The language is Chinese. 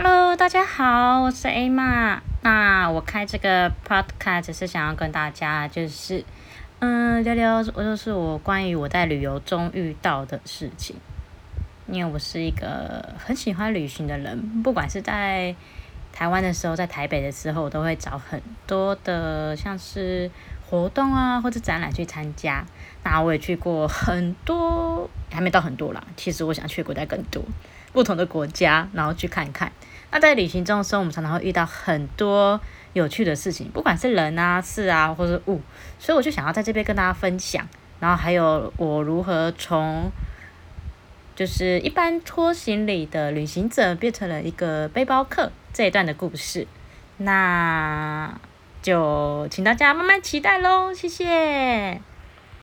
Hello，大家好，我是 A 玛。那我开这个 podcast 是想要跟大家就是，嗯，聊聊我就是我关于我在旅游中遇到的事情。因为我是一个很喜欢旅行的人，不管是在台湾的时候，在台北的时候，我都会找很多的像是活动啊或者展览去参加。那我也去过很多，还没到很多啦。其实我想去的国家更多，不同的国家，然后去看看。那在旅行中的时候，我们常常会遇到很多有趣的事情，不管是人啊、事啊，或者物，所以我就想要在这边跟大家分享，然后还有我如何从就是一般拖行李的旅行者变成了一个背包客这一段的故事。那就请大家慢慢期待喽，谢谢。